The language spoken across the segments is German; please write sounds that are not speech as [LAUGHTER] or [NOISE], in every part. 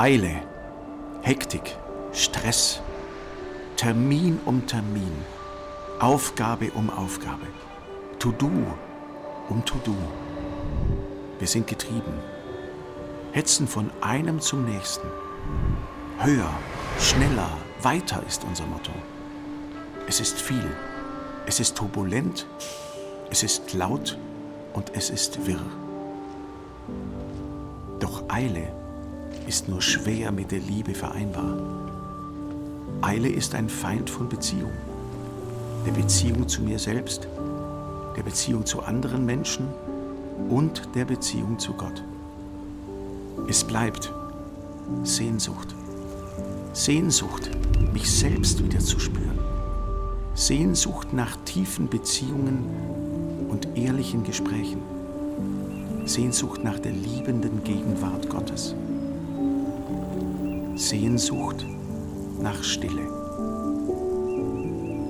Eile, Hektik, Stress, Termin um Termin, Aufgabe um Aufgabe, To-Do um To-Do. Wir sind getrieben, hetzen von einem zum nächsten. Höher, schneller, weiter ist unser Motto. Es ist viel, es ist turbulent, es ist laut und es ist wirr. Doch Eile ist nur schwer mit der Liebe vereinbar. Eile ist ein Feind von Beziehung. Der Beziehung zu mir selbst, der Beziehung zu anderen Menschen und der Beziehung zu Gott. Es bleibt Sehnsucht. Sehnsucht, mich selbst wieder zu spüren. Sehnsucht nach tiefen Beziehungen und ehrlichen Gesprächen. Sehnsucht nach der liebenden Gegenwart Gottes. Sehnsucht nach Stille.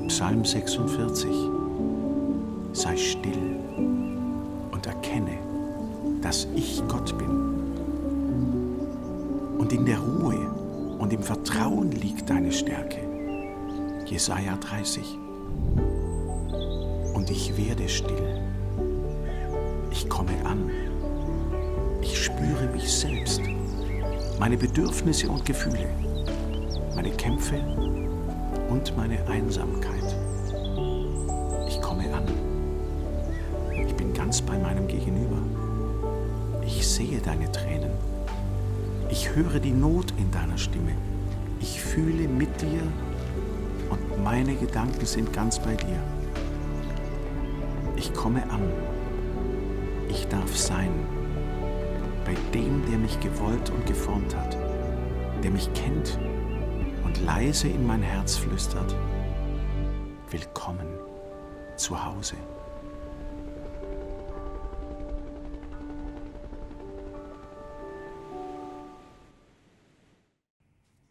Psalm 46. Sei still und erkenne, dass ich Gott bin. Und in der Ruhe und im Vertrauen liegt deine Stärke. Jesaja 30. Und ich werde still. Ich komme an. Ich spüre mich selbst, meine Bedürfnisse und Gefühle, meine Kämpfe und meine Einsamkeit. Ich komme an. Ich bin ganz bei meinem Gegenüber. Ich sehe deine Tränen. Ich höre die Not in deiner Stimme. Ich fühle mit dir und meine Gedanken sind ganz bei dir. Ich komme an. Ich darf sein bei dem, der mich gewollt und geformt hat, der mich kennt und leise in mein Herz flüstert. Willkommen zu Hause.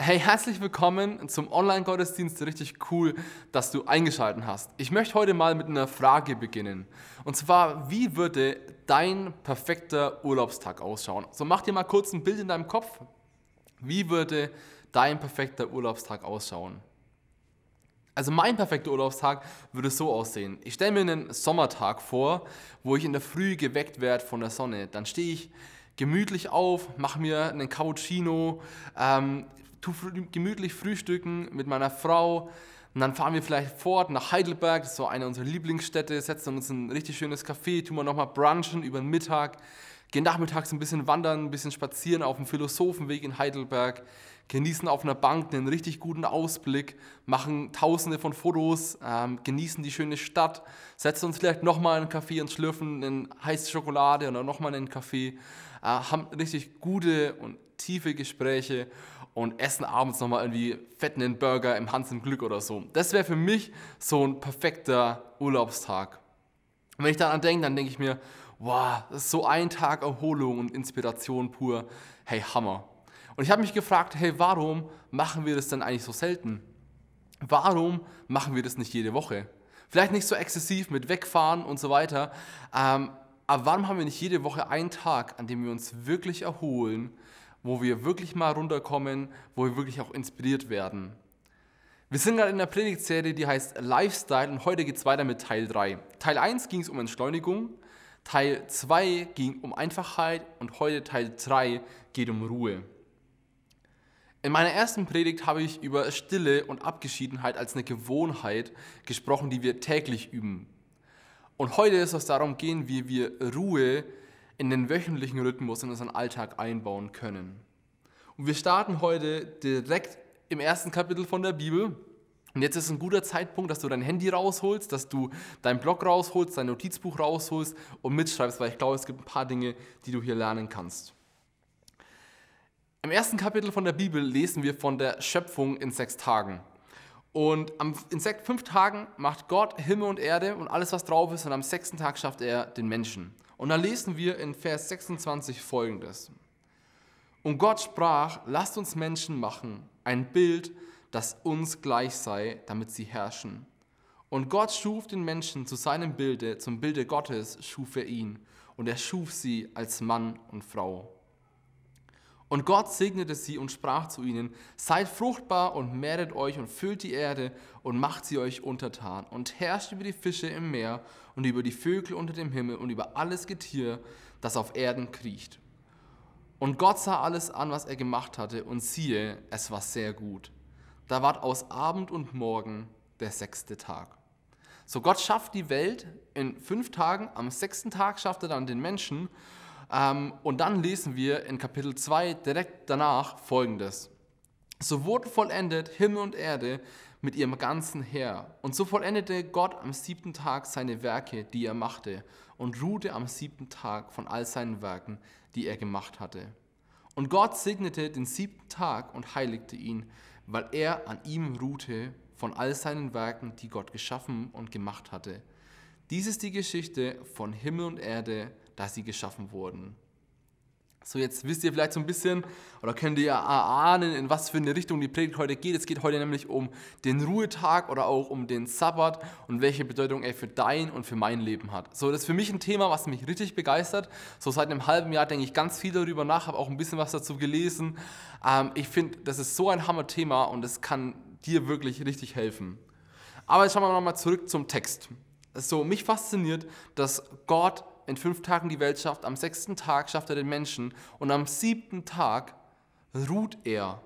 Hey, herzlich willkommen zum Online-Gottesdienst. Richtig cool, dass du eingeschaltet hast. Ich möchte heute mal mit einer Frage beginnen. Und zwar, wie würde dein perfekter Urlaubstag ausschauen? So mach dir mal kurz ein Bild in deinem Kopf. Wie würde dein perfekter Urlaubstag ausschauen? Also mein perfekter Urlaubstag würde so aussehen. Ich stelle mir einen Sommertag vor, wo ich in der Früh geweckt werde von der Sonne. Dann stehe ich gemütlich auf, mache mir einen Cappuccino, ähm, tu gemütlich frühstücken mit meiner Frau. Und dann fahren wir vielleicht fort nach Heidelberg, das ist so eine unserer Lieblingsstädte, setzen uns in ein richtig schönes Café, tun wir nochmal brunchen über den Mittag, gehen nachmittags ein bisschen wandern, ein bisschen spazieren auf dem Philosophenweg in Heidelberg, genießen auf einer Bank einen richtig guten Ausblick, machen tausende von Fotos, ähm, genießen die schöne Stadt, setzen uns vielleicht nochmal in einen Café und schlürfen eine heiße Schokolade oder nochmal in einen Kaffee, äh, haben richtig gute und tiefe Gespräche und essen abends nochmal irgendwie fetten Burger im Hans im Glück oder so. Das wäre für mich so ein perfekter Urlaubstag. Und wenn ich daran denke, dann denke ich mir, wow, das ist so ein Tag Erholung und Inspiration pur. Hey, Hammer. Und ich habe mich gefragt, hey, warum machen wir das denn eigentlich so selten? Warum machen wir das nicht jede Woche? Vielleicht nicht so exzessiv mit Wegfahren und so weiter, ähm, aber warum haben wir nicht jede Woche einen Tag, an dem wir uns wirklich erholen, wo wir wirklich mal runterkommen, wo wir wirklich auch inspiriert werden. Wir sind gerade in der Predigtserie, die heißt Lifestyle und heute geht es weiter mit Teil 3. Teil 1 ging es um Entschleunigung, Teil 2 ging um Einfachheit und heute Teil 3 geht um Ruhe. In meiner ersten Predigt habe ich über Stille und Abgeschiedenheit als eine Gewohnheit gesprochen, die wir täglich üben. Und heute ist es darum gehen, wie wir Ruhe in den wöchentlichen Rhythmus in unseren Alltag einbauen können. Und wir starten heute direkt im ersten Kapitel von der Bibel. Und jetzt ist ein guter Zeitpunkt, dass du dein Handy rausholst, dass du dein Blog rausholst, dein Notizbuch rausholst und mitschreibst, weil ich glaube, es gibt ein paar Dinge, die du hier lernen kannst. Im ersten Kapitel von der Bibel lesen wir von der Schöpfung in sechs Tagen. Und in fünf Tagen macht Gott Himmel und Erde und alles, was drauf ist, und am sechsten Tag schafft er den Menschen. Und dann lesen wir in Vers 26 folgendes. Und Gott sprach, lasst uns Menschen machen, ein Bild, das uns gleich sei, damit sie herrschen. Und Gott schuf den Menschen zu seinem Bilde, zum Bilde Gottes schuf er ihn, und er schuf sie als Mann und Frau. Und Gott segnete sie und sprach zu ihnen, seid fruchtbar und mehret euch und füllt die Erde und macht sie euch untertan und herrscht über die Fische im Meer und über die Vögel unter dem Himmel und über alles Getier, das auf Erden kriecht. Und Gott sah alles an, was er gemacht hatte, und siehe, es war sehr gut. Da ward aus Abend und Morgen der sechste Tag. So Gott schafft die Welt in fünf Tagen, am sechsten Tag schafft er dann den Menschen ähm, und dann lesen wir in Kapitel 2 direkt danach folgendes. So wurden vollendet Himmel und Erde mit ihrem ganzen Heer. Und so vollendete Gott am siebten Tag seine Werke, die er machte, und ruhte am siebten Tag von all seinen Werken, die er gemacht hatte. Und Gott segnete den siebten Tag und heiligte ihn, weil er an ihm ruhte von all seinen Werken, die Gott geschaffen und gemacht hatte. Dies ist die Geschichte von Himmel und Erde, da sie geschaffen wurden. So, jetzt wisst ihr vielleicht so ein bisschen oder könnt ihr erahnen, in was für eine Richtung die Predigt heute geht. Es geht heute nämlich um den Ruhetag oder auch um den Sabbat und welche Bedeutung er für dein und für mein Leben hat. So, das ist für mich ein Thema, was mich richtig begeistert. So, seit einem halben Jahr denke ich ganz viel darüber nach, habe auch ein bisschen was dazu gelesen. Ähm, ich finde, das ist so ein Hammer-Thema und es kann dir wirklich richtig helfen. Aber jetzt schauen wir nochmal zurück zum Text. So, mich fasziniert, dass Gott in fünf Tagen die Welt schafft, am sechsten Tag schafft er den Menschen und am siebten Tag ruht er.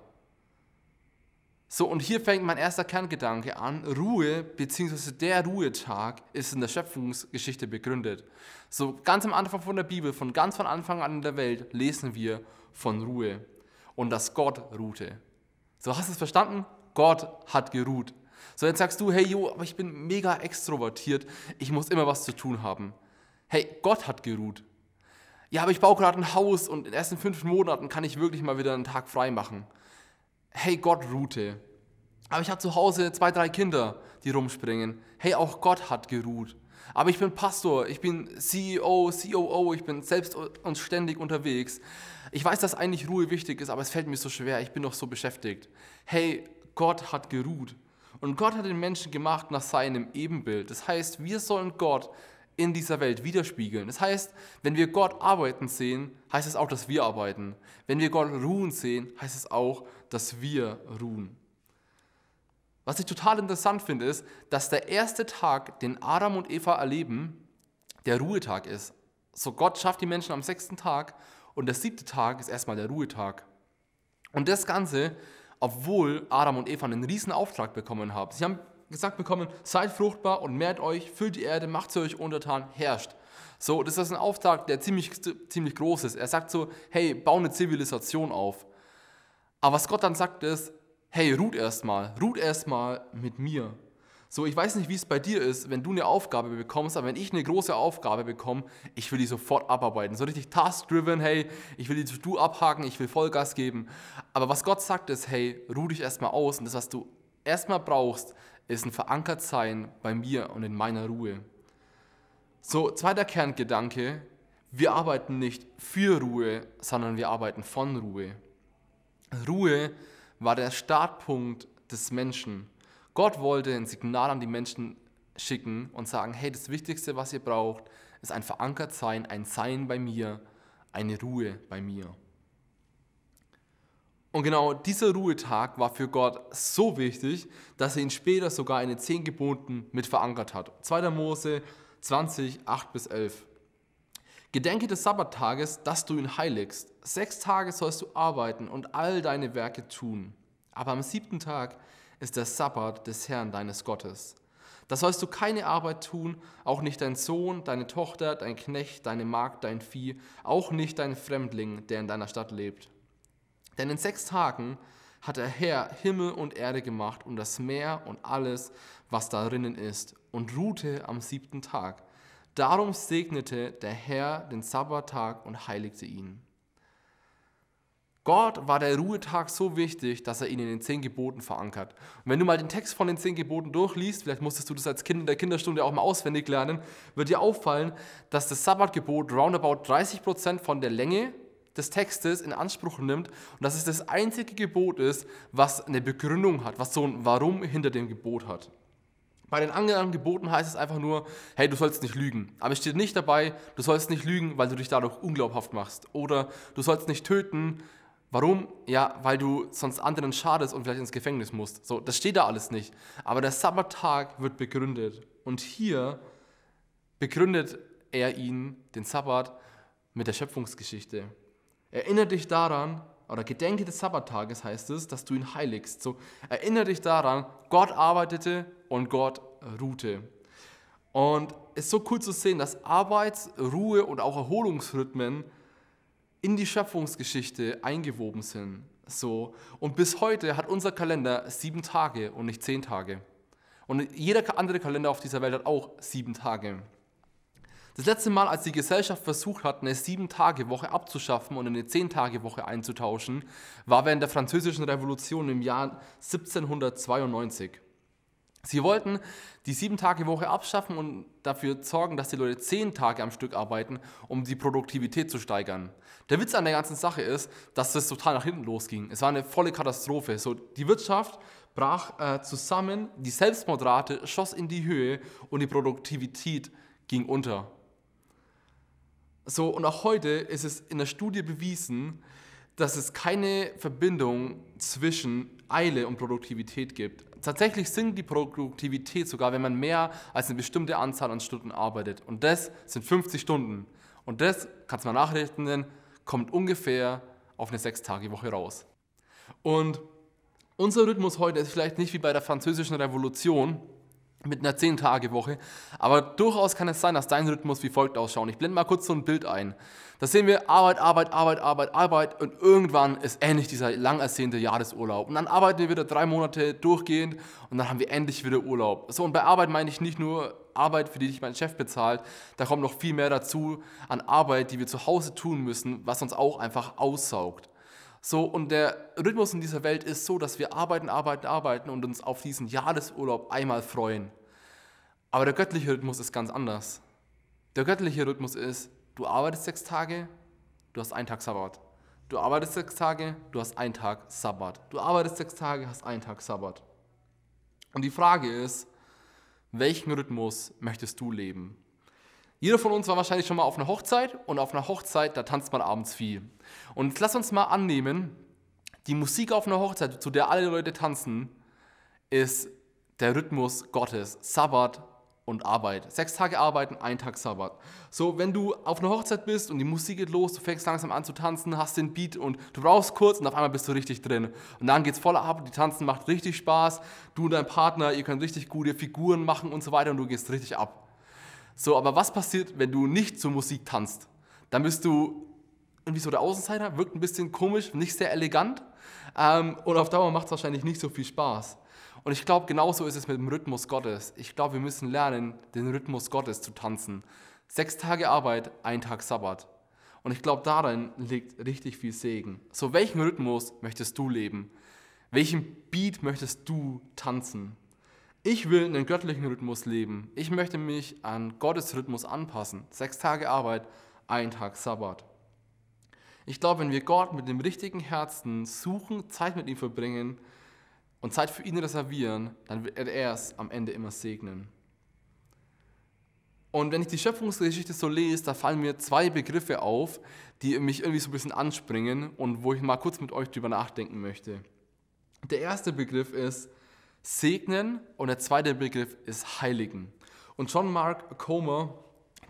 So, und hier fängt mein erster Kerngedanke an. Ruhe, beziehungsweise der Ruhetag, ist in der Schöpfungsgeschichte begründet. So, ganz am Anfang von der Bibel, von ganz von Anfang an in der Welt, lesen wir von Ruhe und dass Gott ruhte. So, hast du es verstanden? Gott hat geruht. So, jetzt sagst du, hey, Jo, aber ich bin mega extrovertiert, ich muss immer was zu tun haben. Hey, Gott hat geruht. Ja, aber ich baue gerade ein Haus und in den ersten fünf Monaten kann ich wirklich mal wieder einen Tag frei machen. Hey, Gott ruhte. Aber ich habe zu Hause zwei, drei Kinder, die rumspringen. Hey, auch Gott hat geruht. Aber ich bin Pastor, ich bin CEO, COO, ich bin selbst und ständig unterwegs. Ich weiß, dass eigentlich Ruhe wichtig ist, aber es fällt mir so schwer, ich bin noch so beschäftigt. Hey, Gott hat geruht. Und Gott hat den Menschen gemacht nach seinem Ebenbild. Das heißt, wir sollen Gott in dieser Welt widerspiegeln. Das heißt, wenn wir Gott arbeiten sehen, heißt es auch, dass wir arbeiten. Wenn wir Gott ruhen sehen, heißt es auch, dass wir ruhen. Was ich total interessant finde, ist, dass der erste Tag, den Adam und Eva erleben, der Ruhetag ist. So Gott schafft die Menschen am sechsten Tag und der siebte Tag ist erstmal der Ruhetag. Und das Ganze, obwohl Adam und Eva einen riesen Auftrag bekommen haben. Sie haben gesagt bekommen, seid fruchtbar und mehrt euch, füllt die Erde, macht sie euch untertan, herrscht. So, das ist ein Auftrag, der ziemlich, ziemlich groß ist. Er sagt so, hey, bau eine Zivilisation auf. Aber was Gott dann sagt ist, hey, ruht erstmal, ruht erstmal mit mir. So, ich weiß nicht, wie es bei dir ist, wenn du eine Aufgabe bekommst, aber wenn ich eine große Aufgabe bekomme, ich will die sofort abarbeiten. So richtig task-driven, hey, ich will die To-Do abhaken, ich will Vollgas geben. Aber was Gott sagt ist, hey, ruh dich erstmal aus und das, was du erstmal brauchst, ist ein Verankertsein bei mir und in meiner Ruhe. So, zweiter Kerngedanke, wir arbeiten nicht für Ruhe, sondern wir arbeiten von Ruhe. Ruhe war der Startpunkt des Menschen. Gott wollte ein Signal an die Menschen schicken und sagen, hey, das Wichtigste, was ihr braucht, ist ein Verankertsein, ein Sein bei mir, eine Ruhe bei mir. Und genau dieser Ruhetag war für Gott so wichtig, dass er ihn später sogar in den zehn Geboten mit verankert hat. 2. Mose 20, 8 bis 11. Gedenke des Sabbattages, dass du ihn heiligst. Sechs Tage sollst du arbeiten und all deine Werke tun. Aber am siebten Tag ist der Sabbat des Herrn deines Gottes. Da sollst du keine Arbeit tun, auch nicht dein Sohn, deine Tochter, dein Knecht, deine Magd, dein Vieh, auch nicht dein Fremdling, der in deiner Stadt lebt. Denn in sechs Tagen hat der Herr Himmel und Erde gemacht und das Meer und alles, was darinnen ist, und ruhte am siebten Tag. Darum segnete der Herr den Sabbattag und heiligte ihn. Gott war der Ruhetag so wichtig, dass er ihn in den zehn Geboten verankert. Und wenn du mal den Text von den zehn Geboten durchliest, vielleicht musstest du das als Kind in der Kinderstunde auch mal auswendig lernen, wird dir auffallen, dass das Sabbatgebot roundabout 30 Prozent von der Länge des Textes in Anspruch nimmt und dass es das einzige Gebot ist, was eine Begründung hat, was so ein Warum hinter dem Gebot hat. Bei den anderen Geboten heißt es einfach nur, hey, du sollst nicht lügen. Aber es steht nicht dabei, du sollst nicht lügen, weil du dich dadurch unglaubhaft machst. Oder du sollst nicht töten, Warum? Ja, weil du sonst anderen schadest und vielleicht ins Gefängnis musst. So, das steht da alles nicht. Aber der Sabbattag wird begründet. Und hier begründet er ihn, den Sabbat, mit der Schöpfungsgeschichte. Erinnere dich daran, oder gedenke des Sabbattages heißt es, dass du ihn heiligst. So, erinnere dich daran, Gott arbeitete und Gott ruhte. Und es ist so cool zu sehen, dass Arbeits-, Ruhe- und auch Erholungsrhythmen in die Schöpfungsgeschichte eingewoben sind. So. Und bis heute hat unser Kalender sieben Tage und nicht zehn Tage. Und jeder andere Kalender auf dieser Welt hat auch sieben Tage. Das letzte Mal, als die Gesellschaft versucht hat, eine Sieben-Tage-Woche abzuschaffen und eine Zehn-Tage-Woche einzutauschen, war während der Französischen Revolution im Jahr 1792. Sie wollten die Sieben-Tage-Woche abschaffen und dafür sorgen, dass die Leute zehn Tage am Stück arbeiten, um die Produktivität zu steigern. Der Witz an der ganzen Sache ist, dass das total nach hinten losging. Es war eine volle Katastrophe. So, die Wirtschaft brach äh, zusammen, die Selbstmordrate schoss in die Höhe und die Produktivität ging unter. So, und auch heute ist es in der Studie bewiesen, dass es keine Verbindung zwischen Eile und Produktivität gibt. Tatsächlich sinkt die Produktivität sogar, wenn man mehr als eine bestimmte Anzahl an Stunden arbeitet. Und das sind 50 Stunden. Und das, kannst du mal nachrechnen, kommt ungefähr auf eine Sechs-Tage-Woche raus. Und unser Rhythmus heute ist vielleicht nicht wie bei der Französischen Revolution mit einer 10-Tage-Woche, aber durchaus kann es sein, dass dein Rhythmus wie folgt ausschaut. Ich blende mal kurz so ein Bild ein. Da sehen wir Arbeit, Arbeit, Arbeit, Arbeit, Arbeit und irgendwann ist endlich dieser lang ersehnte Jahresurlaub. Und dann arbeiten wir wieder drei Monate durchgehend und dann haben wir endlich wieder Urlaub. So, und bei Arbeit meine ich nicht nur Arbeit, für die dich mein Chef bezahlt, da kommt noch viel mehr dazu an Arbeit, die wir zu Hause tun müssen, was uns auch einfach aussaugt. So, und der Rhythmus in dieser Welt ist so, dass wir arbeiten, arbeiten, arbeiten und uns auf diesen Jahresurlaub einmal freuen. Aber der göttliche Rhythmus ist ganz anders. Der göttliche Rhythmus ist, du arbeitest sechs Tage, du hast einen Tag Sabbat. Du arbeitest sechs Tage, du hast einen Tag Sabbat. Du arbeitest sechs Tage, hast einen Tag Sabbat. Und die Frage ist, welchen Rhythmus möchtest du leben? Jeder von uns war wahrscheinlich schon mal auf einer Hochzeit und auf einer Hochzeit, da tanzt man abends viel. Und jetzt lass uns mal annehmen, die Musik auf einer Hochzeit, zu der alle Leute tanzen, ist der Rhythmus Gottes, Sabbat und Arbeit. Sechs Tage arbeiten, ein Tag Sabbat. So, wenn du auf einer Hochzeit bist und die Musik geht los, du fängst langsam an zu tanzen, hast den Beat und du brauchst kurz und auf einmal bist du richtig drin. Und dann geht's voll ab, die Tanzen macht richtig Spaß, du und dein Partner, ihr könnt richtig gute Figuren machen und so weiter und du gehst richtig ab. So, aber was passiert, wenn du nicht zur Musik tanzt? Dann bist du irgendwie so der Außenseiter, wirkt ein bisschen komisch, nicht sehr elegant ähm, und auf Dauer macht es wahrscheinlich nicht so viel Spaß. Und ich glaube, genauso ist es mit dem Rhythmus Gottes. Ich glaube, wir müssen lernen, den Rhythmus Gottes zu tanzen. Sechs Tage Arbeit, ein Tag Sabbat. Und ich glaube, darin liegt richtig viel Segen. So, welchen Rhythmus möchtest du leben? Welchen Beat möchtest du tanzen? Ich will einen göttlichen Rhythmus leben. Ich möchte mich an Gottes Rhythmus anpassen. Sechs Tage Arbeit, ein Tag Sabbat. Ich glaube, wenn wir Gott mit dem richtigen Herzen suchen, Zeit mit ihm verbringen und Zeit für ihn reservieren, dann wird er es am Ende immer segnen. Und wenn ich die Schöpfungsgeschichte so lese, da fallen mir zwei Begriffe auf, die mich irgendwie so ein bisschen anspringen und wo ich mal kurz mit euch drüber nachdenken möchte. Der erste Begriff ist segnen und der zweite Begriff ist heiligen. Und John Mark Comer,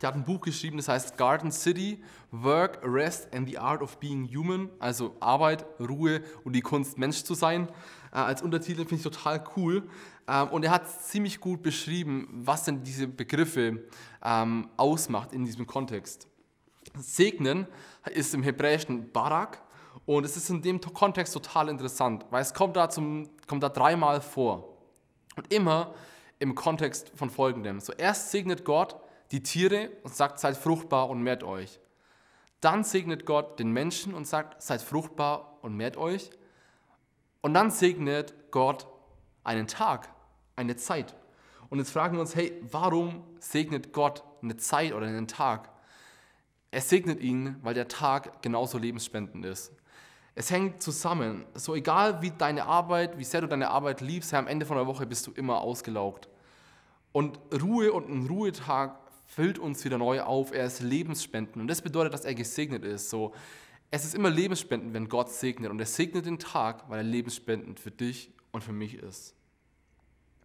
der hat ein Buch geschrieben, das heißt Garden City, Work, Rest and the Art of Being Human, also Arbeit, Ruhe und die Kunst, Mensch zu sein. Äh, als Untertitel finde ich total cool. Ähm, und er hat ziemlich gut beschrieben, was denn diese Begriffe ähm, ausmacht in diesem Kontext. Segnen ist im Hebräischen Barak und es ist in dem Kontext total interessant, weil es kommt da, zum, kommt da dreimal vor. Und immer im Kontext von folgendem. Zuerst segnet Gott die Tiere und sagt, seid fruchtbar und mehrt euch. Dann segnet Gott den Menschen und sagt, seid fruchtbar und mehrt euch. Und dann segnet Gott einen Tag, eine Zeit. Und jetzt fragen wir uns, hey, warum segnet Gott eine Zeit oder einen Tag? Er segnet ihn, weil der Tag genauso lebensspendend ist. Es hängt zusammen. So egal wie deine Arbeit, wie sehr du deine Arbeit liebst, am Ende von der Woche bist du immer ausgelaugt. Und Ruhe und ein Ruhetag füllt uns wieder neu auf. Er ist lebensspendend und das bedeutet, dass er gesegnet ist. So, Es ist immer lebensspendend, wenn Gott segnet. Und er segnet den Tag, weil er lebensspendend für dich und für mich ist.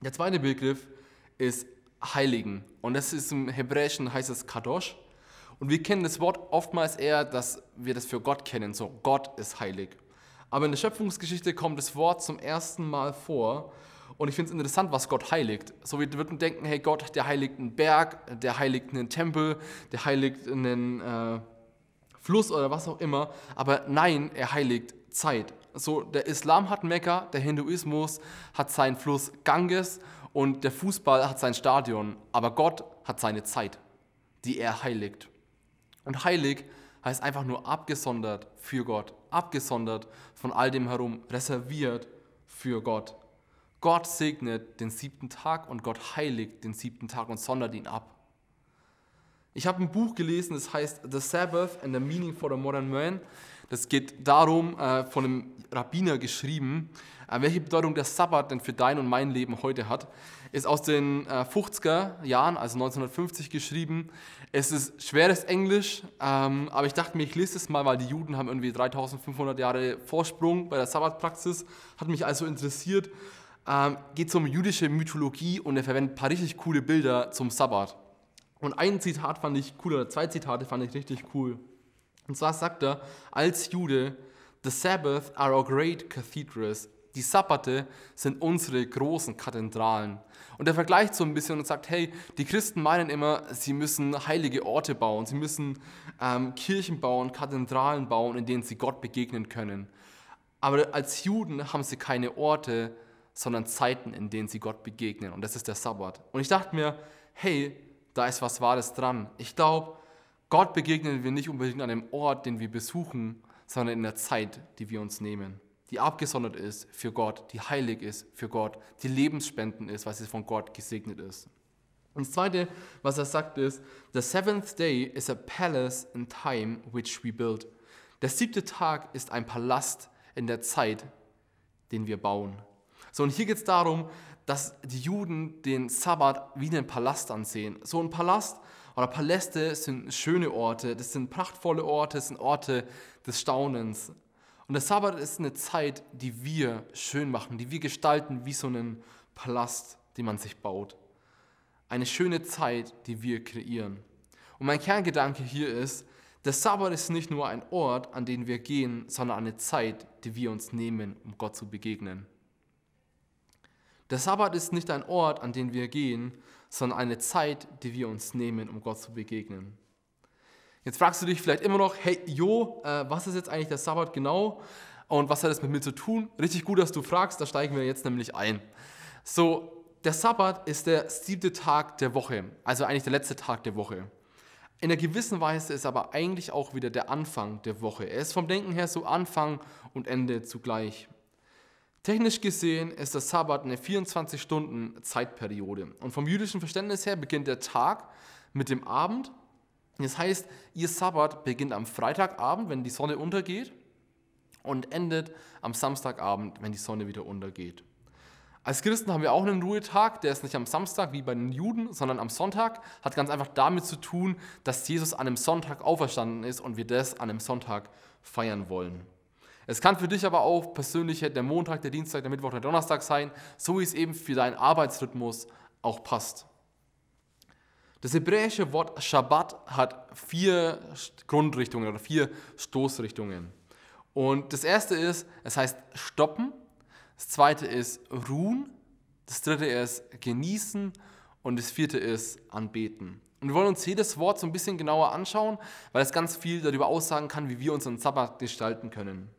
Der zweite Begriff ist Heiligen. Und das ist im Hebräischen heißt es Kadosh. Und wir kennen das Wort oftmals eher, dass wir das für Gott kennen. So, Gott ist heilig. Aber in der Schöpfungsgeschichte kommt das Wort zum ersten Mal vor. Und ich finde es interessant, was Gott heiligt. So wir würden denken, hey Gott, der heiligt einen Berg, der heiligt einen Tempel, der heiligt einen äh, Fluss oder was auch immer. Aber nein, er heiligt Zeit. So der Islam hat Mekka, der Hinduismus hat seinen Fluss Ganges und der Fußball hat sein Stadion. Aber Gott hat seine Zeit, die er heiligt. Und heilig heißt einfach nur abgesondert für Gott, abgesondert von all dem herum, reserviert für Gott. Gott segnet den siebten Tag und Gott heiligt den siebten Tag und sondert ihn ab. Ich habe ein Buch gelesen, das heißt The Sabbath and the Meaning for the Modern Man. Das geht darum, äh, von einem Rabbiner geschrieben, äh, welche Bedeutung der Sabbat denn für dein und mein Leben heute hat. Ist aus den 50er äh, Jahren, also 1950 geschrieben. Es ist schweres Englisch, ähm, aber ich dachte mir, ich lese es mal, weil die Juden haben irgendwie 3500 Jahre Vorsprung bei der Sabbatpraxis. Hat mich also interessiert. Ähm, geht um jüdische Mythologie und er verwendet ein paar richtig coole Bilder zum Sabbat. Und ein Zitat fand ich cool, oder zwei Zitate fand ich richtig cool. Und zwar sagt er, als Jude, The Sabbath are our great cathedrals. Die Sabbate sind unsere großen Kathedralen. Und er vergleicht so ein bisschen und sagt, hey, die Christen meinen immer, sie müssen heilige Orte bauen, sie müssen ähm, Kirchen bauen, Kathedralen bauen, in denen sie Gott begegnen können. Aber als Juden haben sie keine Orte, sondern Zeiten, in denen sie Gott begegnen. Und das ist der Sabbat. Und ich dachte mir, hey, da ist was Wahres dran. Ich glaube, Gott begegnen wir nicht unbedingt an dem Ort, den wir besuchen, sondern in der Zeit, die wir uns nehmen, die abgesondert ist für Gott, die heilig ist für Gott, die lebensspendend ist, weil sie von Gott gesegnet ist. Und das Zweite, was er sagt, ist, The seventh day is a palace in time which we build. Der siebte Tag ist ein Palast in der Zeit, den wir bauen. So, und hier geht es darum, dass die Juden den Sabbat wie einen Palast ansehen. So ein Palast oder Paläste sind schöne Orte, das sind prachtvolle Orte, das sind Orte des Staunens. Und der Sabbat ist eine Zeit, die wir schön machen, die wir gestalten wie so einen Palast, den man sich baut. Eine schöne Zeit, die wir kreieren. Und mein Kerngedanke hier ist, der Sabbat ist nicht nur ein Ort, an den wir gehen, sondern eine Zeit, die wir uns nehmen, um Gott zu begegnen. Der Sabbat ist nicht ein Ort, an den wir gehen, sondern eine Zeit, die wir uns nehmen, um Gott zu begegnen. Jetzt fragst du dich vielleicht immer noch, hey Jo, äh, was ist jetzt eigentlich der Sabbat genau und was hat das mit mir zu tun? Richtig gut, dass du fragst, da steigen wir jetzt nämlich ein. So, der Sabbat ist der siebte Tag der Woche, also eigentlich der letzte Tag der Woche. In einer gewissen Weise ist aber eigentlich auch wieder der Anfang der Woche. Er ist vom Denken her so Anfang und Ende zugleich. Technisch gesehen ist der Sabbat eine 24-Stunden-Zeitperiode. Und vom jüdischen Verständnis her beginnt der Tag mit dem Abend. Das heißt, ihr Sabbat beginnt am Freitagabend, wenn die Sonne untergeht, und endet am Samstagabend, wenn die Sonne wieder untergeht. Als Christen haben wir auch einen Ruhetag, der ist nicht am Samstag wie bei den Juden, sondern am Sonntag. Hat ganz einfach damit zu tun, dass Jesus an einem Sonntag auferstanden ist und wir das an einem Sonntag feiern wollen. Es kann für dich aber auch persönlich der Montag, der Dienstag, der Mittwoch, der Donnerstag sein, so wie es eben für deinen Arbeitsrhythmus auch passt. Das hebräische Wort Shabbat hat vier Grundrichtungen oder vier Stoßrichtungen. Und das erste ist, es heißt stoppen. Das zweite ist ruhen. Das dritte ist genießen. Und das vierte ist anbeten. Und wir wollen uns jedes Wort so ein bisschen genauer anschauen, weil es ganz viel darüber aussagen kann, wie wir unseren Sabbat gestalten können.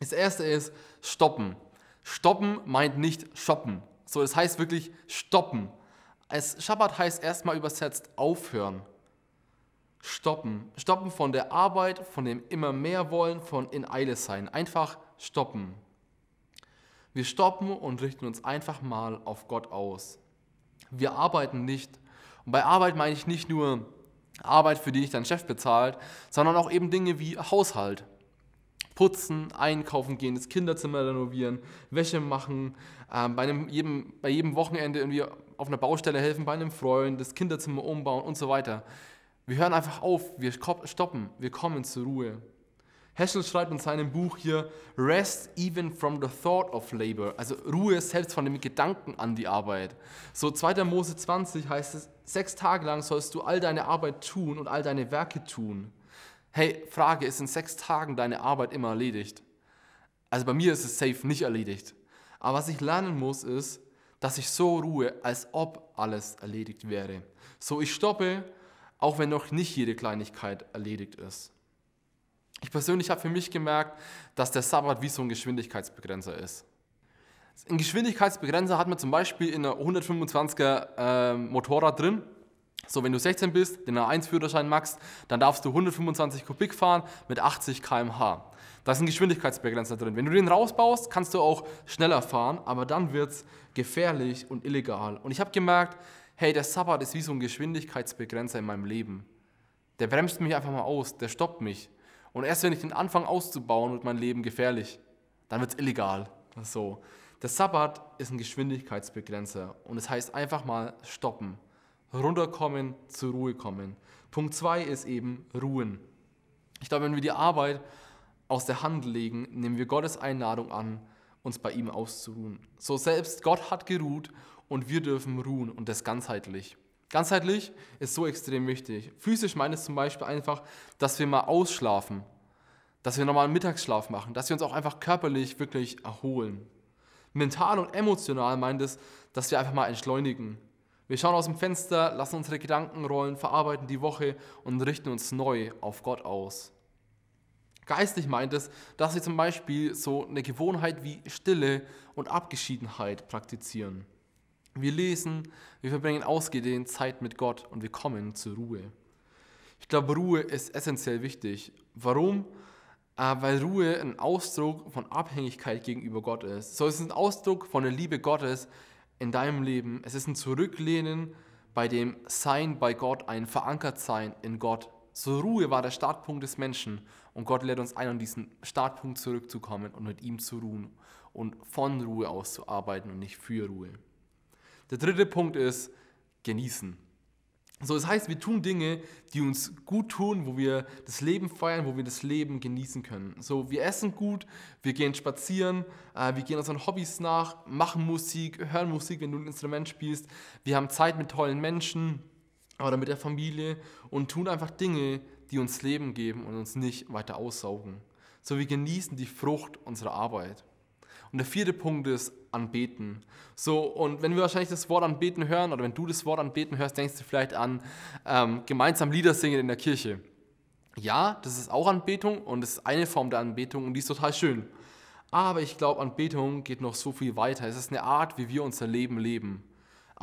Das erste ist stoppen. Stoppen meint nicht shoppen. So, das heißt wirklich stoppen. Als Schabbat heißt erstmal übersetzt aufhören. Stoppen. Stoppen von der Arbeit, von dem immer mehr wollen, von in Eile sein. Einfach stoppen. Wir stoppen und richten uns einfach mal auf Gott aus. Wir arbeiten nicht. Und bei Arbeit meine ich nicht nur Arbeit, für die ich dein Chef bezahlt, sondern auch eben Dinge wie Haushalt, putzen, einkaufen gehen, das Kinderzimmer renovieren, Wäsche machen, äh, bei, einem, jedem, bei jedem Wochenende irgendwie auf einer Baustelle helfen, bei einem Freund, das Kinderzimmer umbauen und so weiter. Wir hören einfach auf, wir stoppen, wir kommen zur Ruhe. Heschel schreibt in seinem Buch hier, Rest even from the thought of labor, also Ruhe selbst von dem Gedanken an die Arbeit. So 2. Mose 20 heißt es, sechs Tage lang sollst du all deine Arbeit tun und all deine Werke tun. Hey, Frage, ist in sechs Tagen deine Arbeit immer erledigt? Also bei mir ist es safe nicht erledigt. Aber was ich lernen muss, ist, dass ich so ruhe, als ob alles erledigt wäre. So ich stoppe, auch wenn noch nicht jede Kleinigkeit erledigt ist. Ich persönlich habe für mich gemerkt, dass der Sabbat wie so ein Geschwindigkeitsbegrenzer ist. Ein Geschwindigkeitsbegrenzer hat man zum Beispiel in einer 125er äh, Motorrad drin. So, wenn du 16 bist, den A1-Führerschein machst, dann darfst du 125 Kubik fahren mit 80 km/h. Da ist ein Geschwindigkeitsbegrenzer drin. Wenn du den rausbaust, kannst du auch schneller fahren, aber dann wird es gefährlich und illegal. Und ich habe gemerkt, hey, der Sabbat ist wie so ein Geschwindigkeitsbegrenzer in meinem Leben. Der bremst mich einfach mal aus, der stoppt mich. Und erst wenn ich den anfange auszubauen, wird mein Leben gefährlich. Dann wird es illegal. So. Der Sabbat ist ein Geschwindigkeitsbegrenzer und es das heißt einfach mal stoppen, runterkommen, zur Ruhe kommen. Punkt 2 ist eben ruhen. Ich glaube, wenn wir die Arbeit aus der Hand legen, nehmen wir Gottes Einladung an, uns bei ihm auszuruhen. So selbst Gott hat geruht und wir dürfen ruhen und das ganzheitlich. Ganzheitlich ist so extrem wichtig. Physisch meint es zum Beispiel einfach, dass wir mal ausschlafen, dass wir nochmal einen Mittagsschlaf machen, dass wir uns auch einfach körperlich wirklich erholen. Mental und emotional meint es, dass wir einfach mal entschleunigen. Wir schauen aus dem Fenster, lassen unsere Gedanken rollen, verarbeiten die Woche und richten uns neu auf Gott aus. Geistlich meint es, dass wir zum Beispiel so eine Gewohnheit wie Stille und Abgeschiedenheit praktizieren. Wir lesen, wir verbringen ausgedehnt Zeit mit Gott und wir kommen zur Ruhe. Ich glaube, Ruhe ist essentiell wichtig. Warum? Äh, weil Ruhe ein Ausdruck von Abhängigkeit gegenüber Gott ist. So es ist ein Ausdruck von der Liebe Gottes in deinem Leben. Es ist ein Zurücklehnen bei dem Sein bei Gott, ein Verankertsein in Gott. So Ruhe war der Startpunkt des Menschen und Gott lädt uns ein, an diesen Startpunkt zurückzukommen und mit ihm zu ruhen und von Ruhe aus zu arbeiten und nicht für Ruhe. Der dritte Punkt ist genießen. So, das heißt, wir tun Dinge, die uns gut tun, wo wir das Leben feiern, wo wir das Leben genießen können. So, wir essen gut, wir gehen spazieren, äh, wir gehen unseren Hobbys nach, machen Musik, hören Musik, wenn du ein Instrument spielst. Wir haben Zeit mit tollen Menschen oder mit der Familie und tun einfach Dinge, die uns Leben geben und uns nicht weiter aussaugen. So, wir genießen die Frucht unserer Arbeit. Und der vierte Punkt ist anbeten. So, und wenn wir wahrscheinlich das Wort anbeten hören, oder wenn du das Wort anbeten hörst, denkst du vielleicht an ähm, gemeinsam Lieder singen in der Kirche. Ja, das ist auch Anbetung und das ist eine Form der Anbetung und die ist total schön. Aber ich glaube, Anbetung geht noch so viel weiter. Es ist eine Art, wie wir unser Leben leben.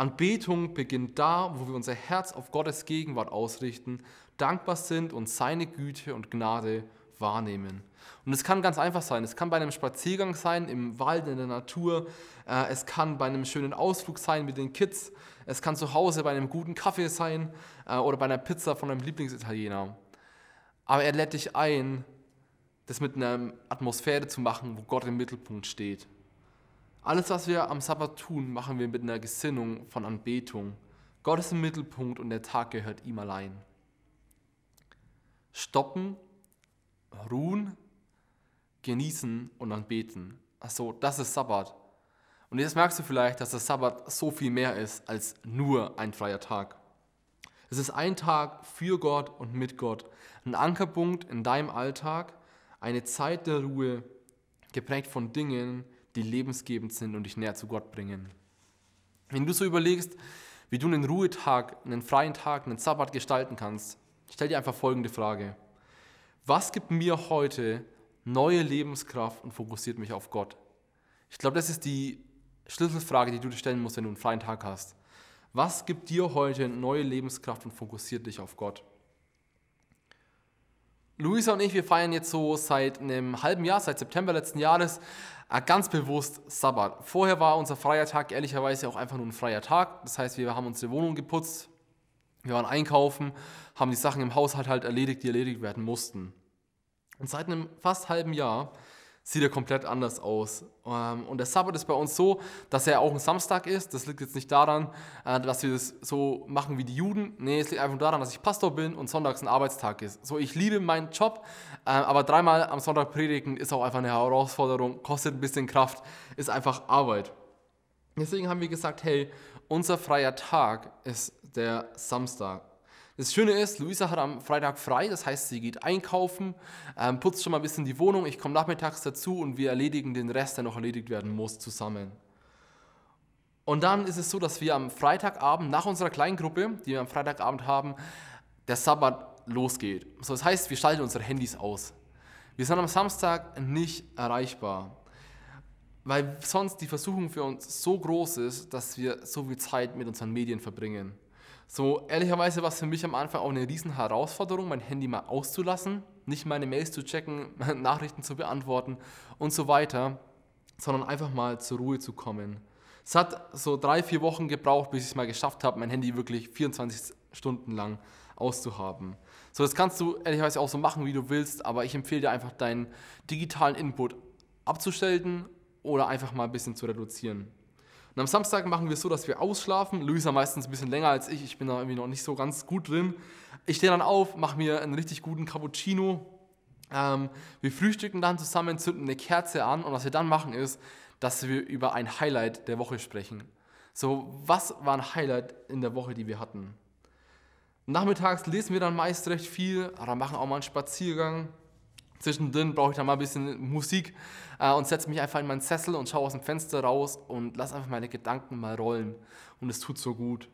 Anbetung beginnt da, wo wir unser Herz auf Gottes Gegenwart ausrichten, dankbar sind und seine Güte und Gnade wahrnehmen. Und es kann ganz einfach sein. Es kann bei einem Spaziergang sein, im Wald, in der Natur. Äh, es kann bei einem schönen Ausflug sein mit den Kids. Es kann zu Hause bei einem guten Kaffee sein äh, oder bei einer Pizza von einem Lieblingsitaliener. Aber er lädt dich ein, das mit einer Atmosphäre zu machen, wo Gott im Mittelpunkt steht. Alles, was wir am Sabbat tun, machen wir mit einer Gesinnung von Anbetung. Gott ist im Mittelpunkt und der Tag gehört ihm allein. Stoppen ruhen, genießen und dann beten. Achso, das ist Sabbat. Und jetzt merkst du vielleicht, dass der Sabbat so viel mehr ist als nur ein freier Tag. Es ist ein Tag für Gott und mit Gott, ein Ankerpunkt in deinem Alltag, eine Zeit der Ruhe, geprägt von Dingen, die lebensgebend sind und dich näher zu Gott bringen. Wenn du so überlegst, wie du einen Ruhetag, einen freien Tag, einen Sabbat gestalten kannst, stell dir einfach folgende Frage. Was gibt mir heute neue Lebenskraft und fokussiert mich auf Gott? Ich glaube, das ist die Schlüsselfrage, die du dir stellen musst, wenn du einen freien Tag hast. Was gibt dir heute neue Lebenskraft und fokussiert dich auf Gott? Luisa und ich, wir feiern jetzt so seit einem halben Jahr, seit September letzten Jahres, äh, ganz bewusst Sabbat. Vorher war unser freier Tag ehrlicherweise auch einfach nur ein freier Tag. Das heißt, wir haben unsere Wohnung geputzt, wir waren einkaufen, haben die Sachen im Haushalt halt erledigt, die erledigt werden mussten. Und seit einem fast halben Jahr sieht er komplett anders aus. Ähm, und der Sabbat ist bei uns so, dass er auch ein Samstag ist. Das liegt jetzt nicht daran, äh, dass wir das so machen wie die Juden. Nee, es liegt einfach daran, dass ich Pastor bin und sonntags ein Arbeitstag ist. So, ich liebe meinen Job, äh, aber dreimal am Sonntag predigen ist auch einfach eine Herausforderung, kostet ein bisschen Kraft, ist einfach Arbeit. Deswegen haben wir gesagt, hey, unser freier Tag ist der Samstag. Das Schöne ist, Luisa hat am Freitag frei, das heißt, sie geht einkaufen, ähm, putzt schon mal ein bisschen die Wohnung, ich komme nachmittags dazu und wir erledigen den Rest, der noch erledigt werden muss, zusammen. Und dann ist es so, dass wir am Freitagabend, nach unserer kleinen Gruppe, die wir am Freitagabend haben, der Sabbat losgeht. So, das heißt, wir schalten unsere Handys aus. Wir sind am Samstag nicht erreichbar, weil sonst die Versuchung für uns so groß ist, dass wir so viel Zeit mit unseren Medien verbringen. So, ehrlicherweise war es für mich am Anfang auch eine riesen Herausforderung, mein Handy mal auszulassen, nicht meine Mails zu checken, [LAUGHS] Nachrichten zu beantworten und so weiter, sondern einfach mal zur Ruhe zu kommen. Es hat so drei, vier Wochen gebraucht, bis ich es mal geschafft habe, mein Handy wirklich 24 Stunden lang auszuhaben. So, das kannst du ehrlicherweise auch so machen, wie du willst, aber ich empfehle dir einfach deinen digitalen Input abzustellen oder einfach mal ein bisschen zu reduzieren. Und am Samstag machen wir es so, dass wir ausschlafen. Luisa meistens ein bisschen länger als ich. Ich bin da irgendwie noch nicht so ganz gut drin. Ich stehe dann auf, mache mir einen richtig guten Cappuccino. Ähm, wir frühstücken dann zusammen, zünden eine Kerze an und was wir dann machen ist, dass wir über ein Highlight der Woche sprechen. So, was war ein Highlight in der Woche, die wir hatten? Nachmittags lesen wir dann meist recht viel, aber machen auch mal einen Spaziergang. Zwischendrin brauche ich dann mal ein bisschen Musik äh, und setze mich einfach in meinen Sessel und schaue aus dem Fenster raus und lasse einfach meine Gedanken mal rollen. Und es tut so gut.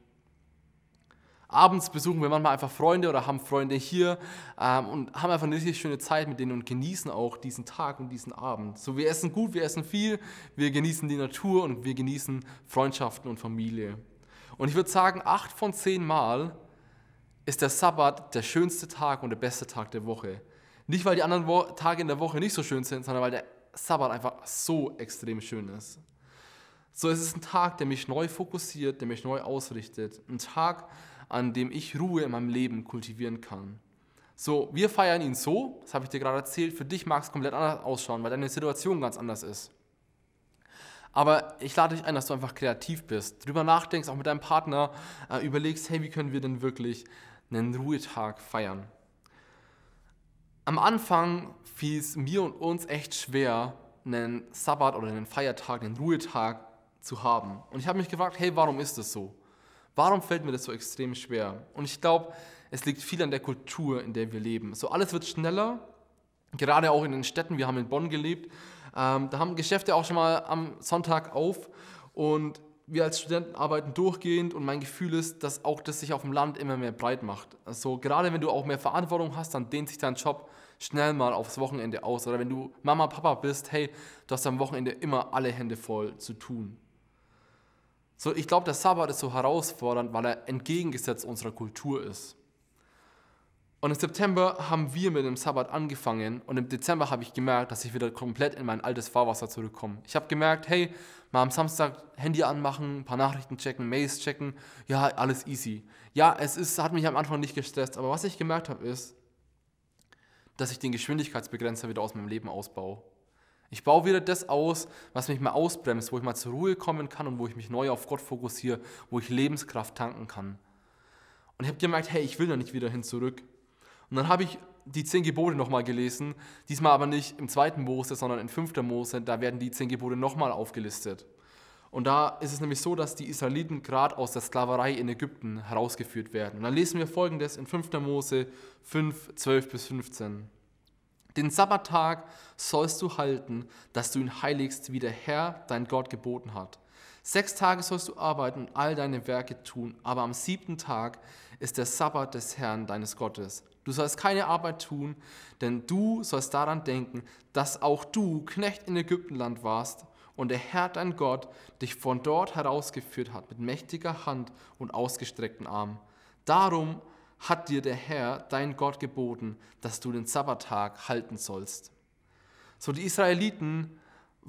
Abends besuchen wir manchmal einfach Freunde oder haben Freunde hier ähm, und haben einfach eine richtig schöne Zeit mit denen und genießen auch diesen Tag und diesen Abend. So, wir essen gut, wir essen viel, wir genießen die Natur und wir genießen Freundschaften und Familie. Und ich würde sagen, acht von zehn Mal ist der Sabbat der schönste Tag und der beste Tag der Woche. Nicht, weil die anderen Wo Tage in der Woche nicht so schön sind, sondern weil der Sabbat einfach so extrem schön ist. So es ist ein Tag, der mich neu fokussiert, der mich neu ausrichtet. Ein Tag, an dem ich Ruhe in meinem Leben kultivieren kann. So, wir feiern ihn so, das habe ich dir gerade erzählt, für dich mag es komplett anders ausschauen, weil deine Situation ganz anders ist. Aber ich lade dich ein, dass du einfach kreativ bist, drüber nachdenkst, auch mit deinem Partner, äh, überlegst, hey, wie können wir denn wirklich einen Ruhetag feiern? Am Anfang fiel es mir und uns echt schwer, einen Sabbat oder einen Feiertag, einen Ruhetag zu haben. Und ich habe mich gefragt, hey, warum ist das so? Warum fällt mir das so extrem schwer? Und ich glaube, es liegt viel an der Kultur, in der wir leben. So alles wird schneller, gerade auch in den Städten. Wir haben in Bonn gelebt. Ähm, da haben Geschäfte auch schon mal am Sonntag auf und wir als Studenten arbeiten durchgehend und mein Gefühl ist, dass auch das sich auf dem Land immer mehr breit macht. Also gerade wenn du auch mehr Verantwortung hast, dann dehnt sich dein Job schnell mal aufs Wochenende aus. Oder wenn du Mama, Papa bist, hey, du hast am Wochenende immer alle Hände voll zu tun. So, ich glaube, der Sabbat ist so herausfordernd, weil er entgegengesetzt unserer Kultur ist. Und im September haben wir mit dem Sabbat angefangen und im Dezember habe ich gemerkt, dass ich wieder komplett in mein altes Fahrwasser zurückkomme. Ich habe gemerkt, hey, mal am Samstag Handy anmachen, ein paar Nachrichten checken, Mails checken, ja, alles easy. Ja, es ist, hat mich am Anfang nicht gestresst, aber was ich gemerkt habe ist, dass ich den Geschwindigkeitsbegrenzer wieder aus meinem Leben ausbaue. Ich baue wieder das aus, was mich mal ausbremst, wo ich mal zur Ruhe kommen kann und wo ich mich neu auf Gott fokussiere, wo ich Lebenskraft tanken kann. Und ich habe gemerkt, hey, ich will da nicht wieder hin zurück. Und dann habe ich die zehn Gebote nochmal gelesen, diesmal aber nicht im zweiten Mose, sondern in fünfter Mose, da werden die zehn Gebote nochmal aufgelistet. Und da ist es nämlich so, dass die Israeliten gerade aus der Sklaverei in Ägypten herausgeführt werden. Und dann lesen wir folgendes in 5. Mose 5, 12 bis 15. Den Sabbattag sollst du halten, dass du ihn heiligst, wie der Herr, dein Gott, geboten hat. Sechs Tage sollst du arbeiten und all deine Werke tun, aber am siebten Tag ist der Sabbat des Herrn, deines Gottes. Du sollst keine Arbeit tun, denn du sollst daran denken, dass auch du Knecht in Ägyptenland warst und der Herr, dein Gott, dich von dort herausgeführt hat mit mächtiger Hand und ausgestreckten Arm. Darum hat dir der Herr, dein Gott, geboten, dass du den Sabbattag halten sollst. So, die Israeliten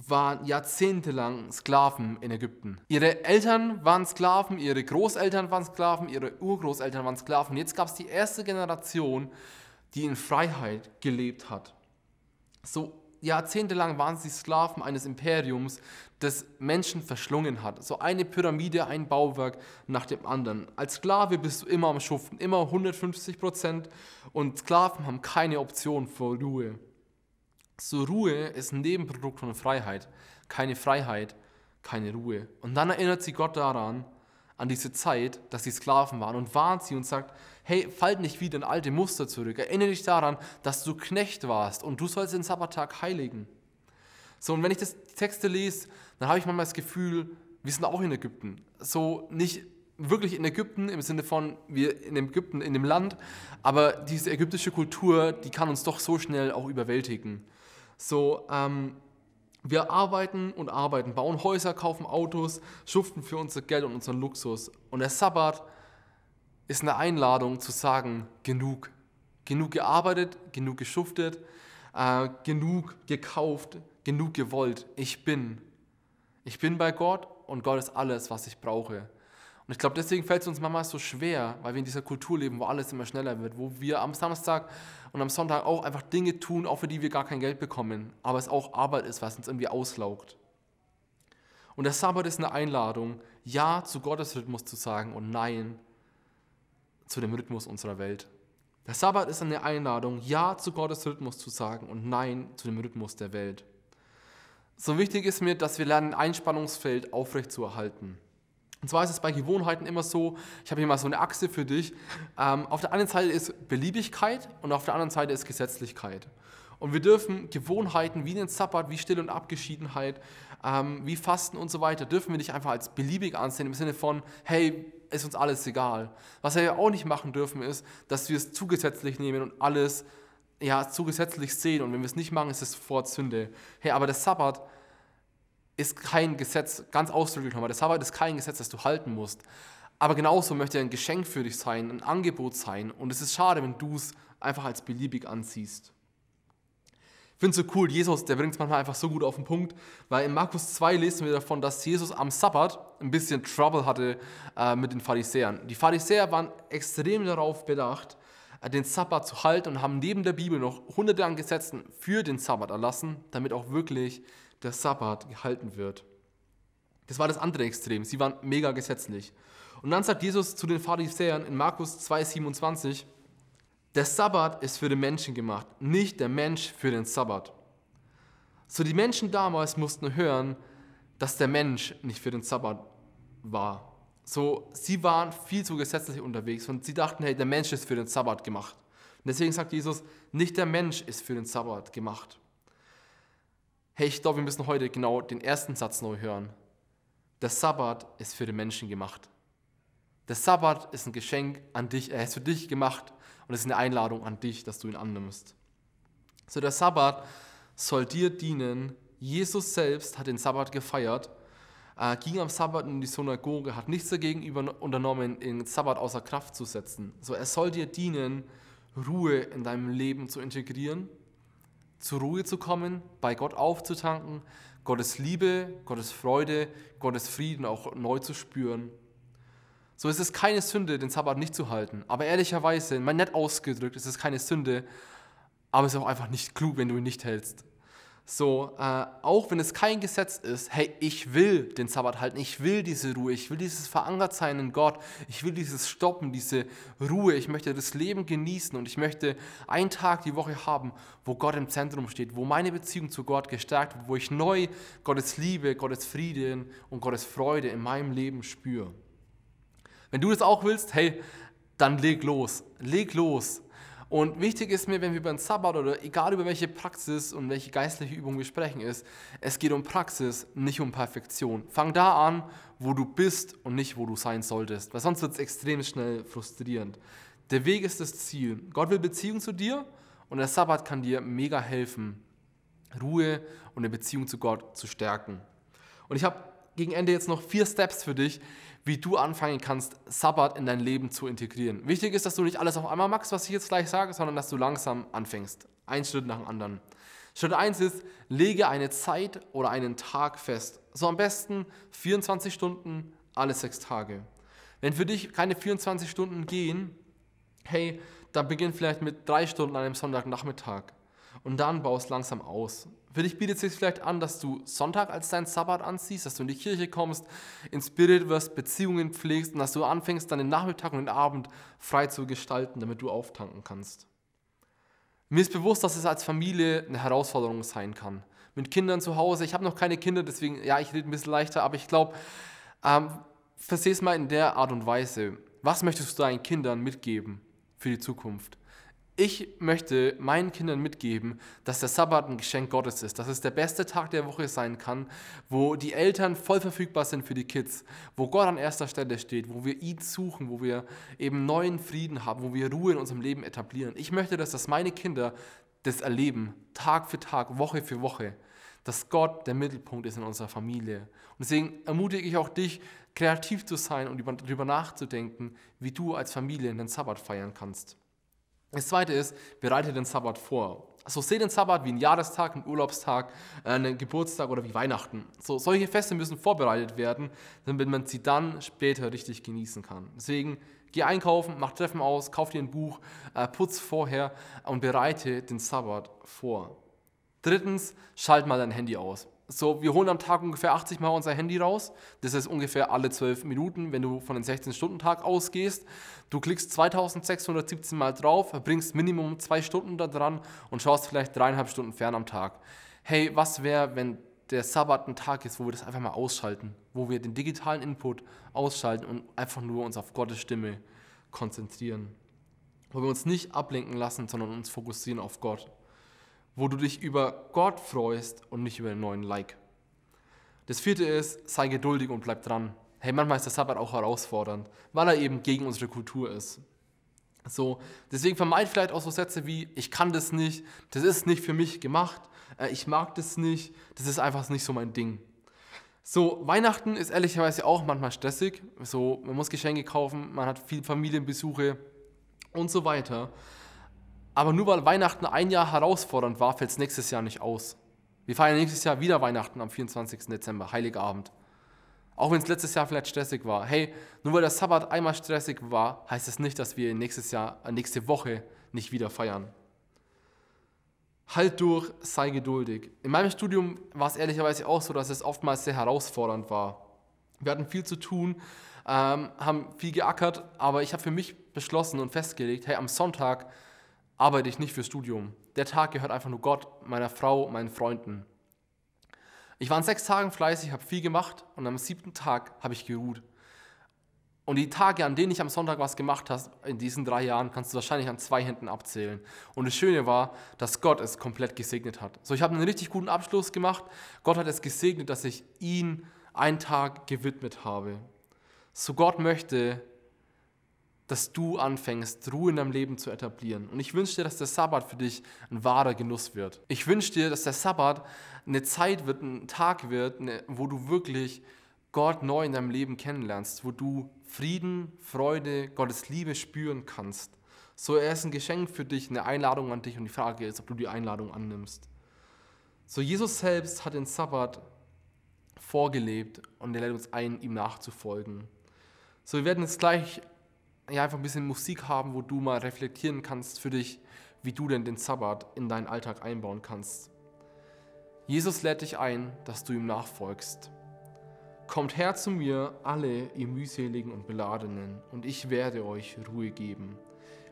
waren jahrzehntelang Sklaven in Ägypten. Ihre Eltern waren Sklaven, ihre Großeltern waren Sklaven, ihre Urgroßeltern waren Sklaven. Jetzt gab es die erste Generation, die in Freiheit gelebt hat. So, jahrzehntelang waren sie Sklaven eines Imperiums, das Menschen verschlungen hat. So eine Pyramide, ein Bauwerk nach dem anderen. Als Sklave bist du immer am Schuften, immer 150 Prozent und Sklaven haben keine Option für Ruhe. So Ruhe ist ein Nebenprodukt von Freiheit. Keine Freiheit, keine Ruhe. Und dann erinnert sie Gott daran, an diese Zeit, dass sie Sklaven waren und warnt sie und sagt, hey, fall nicht wieder in alte Muster zurück. Erinnere dich daran, dass du Knecht warst und du sollst den Sabbattag heiligen. So, und wenn ich das Texte lese, dann habe ich manchmal das Gefühl, wir sind auch in Ägypten. So nicht wirklich in Ägypten im Sinne von wir in Ägypten, in dem Land, aber diese ägyptische Kultur, die kann uns doch so schnell auch überwältigen. So, ähm, wir arbeiten und arbeiten, bauen Häuser, kaufen Autos, schuften für unser Geld und unseren Luxus. Und der Sabbat ist eine Einladung zu sagen, genug. Genug gearbeitet, genug geschuftet, äh, genug gekauft, genug gewollt. Ich bin. Ich bin bei Gott und Gott ist alles, was ich brauche. Und ich glaube, deswegen fällt es uns manchmal so schwer, weil wir in dieser Kultur leben, wo alles immer schneller wird, wo wir am Samstag und am Sonntag auch einfach Dinge tun, auch für die wir gar kein Geld bekommen, aber es auch Arbeit ist, was uns irgendwie auslaugt. Und der Sabbat ist eine Einladung, Ja zu Gottes Rhythmus zu sagen und Nein zu dem Rhythmus unserer Welt. Der Sabbat ist eine Einladung, Ja zu Gottes Rhythmus zu sagen und Nein zu dem Rhythmus der Welt. So wichtig ist mir, dass wir lernen, ein Spannungsfeld aufrechtzuerhalten. Und zwar ist es bei Gewohnheiten immer so, ich habe hier mal so eine Achse für dich. Ähm, auf der einen Seite ist Beliebigkeit und auf der anderen Seite ist Gesetzlichkeit. Und wir dürfen Gewohnheiten wie den Sabbat, wie Stille und Abgeschiedenheit, ähm, wie Fasten und so weiter, dürfen wir nicht einfach als beliebig ansehen im Sinne von, hey, ist uns alles egal. Was wir auch nicht machen dürfen, ist, dass wir es zugesetzlich nehmen und alles ja, zugesetzlich sehen. Und wenn wir es nicht machen, ist es sofort Sünde. Hey, aber der Sabbat ist kein Gesetz, ganz ausdrücklich nochmal, der Sabbat ist kein Gesetz, das du halten musst. Aber genauso möchte er ein Geschenk für dich sein, ein Angebot sein. Und es ist schade, wenn du es einfach als beliebig anziehst. Ich finde es so cool, Jesus, der bringt es manchmal einfach so gut auf den Punkt, weil in Markus 2 lesen wir davon, dass Jesus am Sabbat ein bisschen Trouble hatte äh, mit den Pharisäern. Die Pharisäer waren extrem darauf bedacht, äh, den Sabbat zu halten und haben neben der Bibel noch hunderte an Gesetzen für den Sabbat erlassen, damit auch wirklich der Sabbat gehalten wird. Das war das andere Extrem. Sie waren mega gesetzlich. Und dann sagt Jesus zu den Pharisäern in Markus 2,27, der Sabbat ist für den Menschen gemacht, nicht der Mensch für den Sabbat. So die Menschen damals mussten hören, dass der Mensch nicht für den Sabbat war. So, sie waren viel zu gesetzlich unterwegs und sie dachten, hey, der Mensch ist für den Sabbat gemacht. Und deswegen sagt Jesus, nicht der Mensch ist für den Sabbat gemacht hey, ich glaube, wir müssen heute genau den ersten Satz neu hören. Der Sabbat ist für den Menschen gemacht. Der Sabbat ist ein Geschenk an dich, er ist für dich gemacht und es ist eine Einladung an dich, dass du ihn annimmst. So, der Sabbat soll dir dienen. Jesus selbst hat den Sabbat gefeiert, ging am Sabbat in die Synagoge, hat nichts dagegen unternommen, den Sabbat außer Kraft zu setzen. So, er soll dir dienen, Ruhe in deinem Leben zu integrieren zur Ruhe zu kommen, bei Gott aufzutanken, Gottes Liebe, Gottes Freude, Gottes Frieden auch neu zu spüren. So ist es keine Sünde, den Sabbat nicht zu halten. Aber ehrlicherweise, mal nett ausgedrückt, ist es keine Sünde, aber es ist auch einfach nicht klug, wenn du ihn nicht hältst. So, äh, auch wenn es kein Gesetz ist, hey, ich will den Sabbat halten, ich will diese Ruhe, ich will dieses Verankertsein in Gott, ich will dieses Stoppen, diese Ruhe, ich möchte das Leben genießen und ich möchte einen Tag die Woche haben, wo Gott im Zentrum steht, wo meine Beziehung zu Gott gestärkt wird, wo ich neu Gottes Liebe, Gottes Frieden und Gottes Freude in meinem Leben spüre. Wenn du das auch willst, hey, dann leg los, leg los und wichtig ist mir, wenn wir über den Sabbat oder egal über welche Praxis und welche geistliche Übung wir sprechen, ist, es geht um Praxis, nicht um Perfektion. Fang da an, wo du bist und nicht, wo du sein solltest, weil sonst wird es extrem schnell frustrierend. Der Weg ist das Ziel. Gott will Beziehung zu dir und der Sabbat kann dir mega helfen, Ruhe und eine Beziehung zu Gott zu stärken. Und ich habe gegen Ende jetzt noch vier Steps für dich, wie du anfangen kannst, Sabbat in dein Leben zu integrieren. Wichtig ist, dass du nicht alles auf einmal machst, was ich jetzt gleich sage, sondern dass du langsam anfängst. Ein Schritt nach dem anderen. Schritt 1 ist, lege eine Zeit oder einen Tag fest. So am besten 24 Stunden alle sechs Tage. Wenn für dich keine 24 Stunden gehen, hey, dann beginn vielleicht mit drei Stunden an einem Sonntagnachmittag. Und dann baust langsam aus. Für dich bietet es sich vielleicht an, dass du Sonntag als dein Sabbat anziehst, dass du in die Kirche kommst, inspiriert wirst, Beziehungen pflegst und dass du anfängst, dann den Nachmittag und den Abend frei zu gestalten, damit du auftanken kannst. Mir ist bewusst, dass es als Familie eine Herausforderung sein kann. Mit Kindern zu Hause, ich habe noch keine Kinder, deswegen, ja, ich rede ein bisschen leichter, aber ich glaube, ähm, versteh es mal in der Art und Weise. Was möchtest du deinen Kindern mitgeben für die Zukunft? Ich möchte meinen Kindern mitgeben, dass der Sabbat ein Geschenk Gottes ist, dass es der beste Tag der Woche sein kann, wo die Eltern voll verfügbar sind für die Kids, wo Gott an erster Stelle steht, wo wir ihn suchen, wo wir eben neuen Frieden haben, wo wir Ruhe in unserem Leben etablieren. Ich möchte, dass das meine Kinder das erleben, Tag für Tag, Woche für Woche, dass Gott der Mittelpunkt ist in unserer Familie. Und deswegen ermutige ich auch dich, kreativ zu sein und darüber nachzudenken, wie du als Familie den Sabbat feiern kannst. Das zweite ist, bereite den Sabbat vor. Also seht den Sabbat wie ein Jahrestag, ein Urlaubstag, äh, einen Geburtstag oder wie Weihnachten. So, solche Feste müssen vorbereitet werden, damit man sie dann später richtig genießen kann. Deswegen geh einkaufen, mach Treffen aus, kauf dir ein Buch, äh, putz vorher und bereite den Sabbat vor. Drittens, schalt mal dein Handy aus. So, wir holen am Tag ungefähr 80 Mal unser Handy raus. Das ist ungefähr alle 12 Minuten, wenn du von den 16-Stunden-Tag ausgehst. Du klickst 2617 Mal drauf, verbringst Minimum zwei Stunden da dran und schaust vielleicht dreieinhalb Stunden fern am Tag. Hey, was wäre, wenn der Sabbat ein Tag ist, wo wir das einfach mal ausschalten, wo wir den digitalen Input ausschalten und einfach nur uns auf Gottes Stimme konzentrieren. Wo wir uns nicht ablenken lassen, sondern uns fokussieren auf Gott wo du dich über Gott freust und nicht über einen neuen Like. Das vierte ist, sei geduldig und bleib dran. Hey, manchmal ist der Sabbat auch herausfordernd, weil er eben gegen unsere Kultur ist. So, deswegen vermeid vielleicht auch so Sätze wie, ich kann das nicht, das ist nicht für mich gemacht, äh, ich mag das nicht, das ist einfach nicht so mein Ding. So, Weihnachten ist ehrlicherweise auch manchmal stressig. So, man muss Geschenke kaufen, man hat viel Familienbesuche und so weiter. Aber nur weil Weihnachten ein Jahr herausfordernd war, fällt es nächstes Jahr nicht aus. Wir feiern nächstes Jahr wieder Weihnachten am 24. Dezember, Heiligabend. Auch wenn es letztes Jahr vielleicht stressig war. Hey, nur weil der Sabbat einmal stressig war, heißt es das nicht, dass wir nächstes Jahr, äh, nächste Woche nicht wieder feiern. Halt durch, sei geduldig. In meinem Studium war es ehrlicherweise auch so, dass es oftmals sehr herausfordernd war. Wir hatten viel zu tun, ähm, haben viel geackert, aber ich habe für mich beschlossen und festgelegt, hey, am Sonntag arbeite ich nicht fürs Studium. Der Tag gehört einfach nur Gott, meiner Frau, meinen Freunden. Ich war an sechs Tagen fleißig, habe viel gemacht und am siebten Tag habe ich geruht. Und die Tage, an denen ich am Sonntag was gemacht habe, in diesen drei Jahren, kannst du wahrscheinlich an zwei Händen abzählen. Und das Schöne war, dass Gott es komplett gesegnet hat. So, ich habe einen richtig guten Abschluss gemacht. Gott hat es gesegnet, dass ich ihn einen Tag gewidmet habe. So, Gott möchte, dass du anfängst, Ruhe in deinem Leben zu etablieren. Und ich wünsche dir, dass der Sabbat für dich ein wahrer Genuss wird. Ich wünsche dir, dass der Sabbat eine Zeit wird, ein Tag wird, wo du wirklich Gott neu in deinem Leben kennenlernst, wo du Frieden, Freude, Gottes Liebe spüren kannst. So, er ist ein Geschenk für dich, eine Einladung an dich und die Frage ist, ob du die Einladung annimmst. So, Jesus selbst hat den Sabbat vorgelebt und er lädt uns ein, ihm nachzufolgen. So, wir werden jetzt gleich ja, einfach ein bisschen Musik haben, wo du mal reflektieren kannst für dich, wie du denn den Sabbat in deinen Alltag einbauen kannst. Jesus lädt dich ein, dass du ihm nachfolgst. Kommt her zu mir, alle ihr mühseligen und beladenen, und ich werde euch Ruhe geben.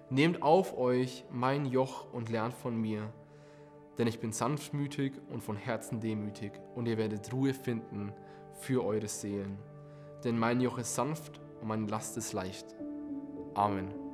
Nehmt auf euch mein Joch und lernt von mir, denn ich bin sanftmütig und von Herzen demütig, und ihr werdet Ruhe finden für eure Seelen. Denn mein Joch ist sanft und meine Last ist leicht. Amen.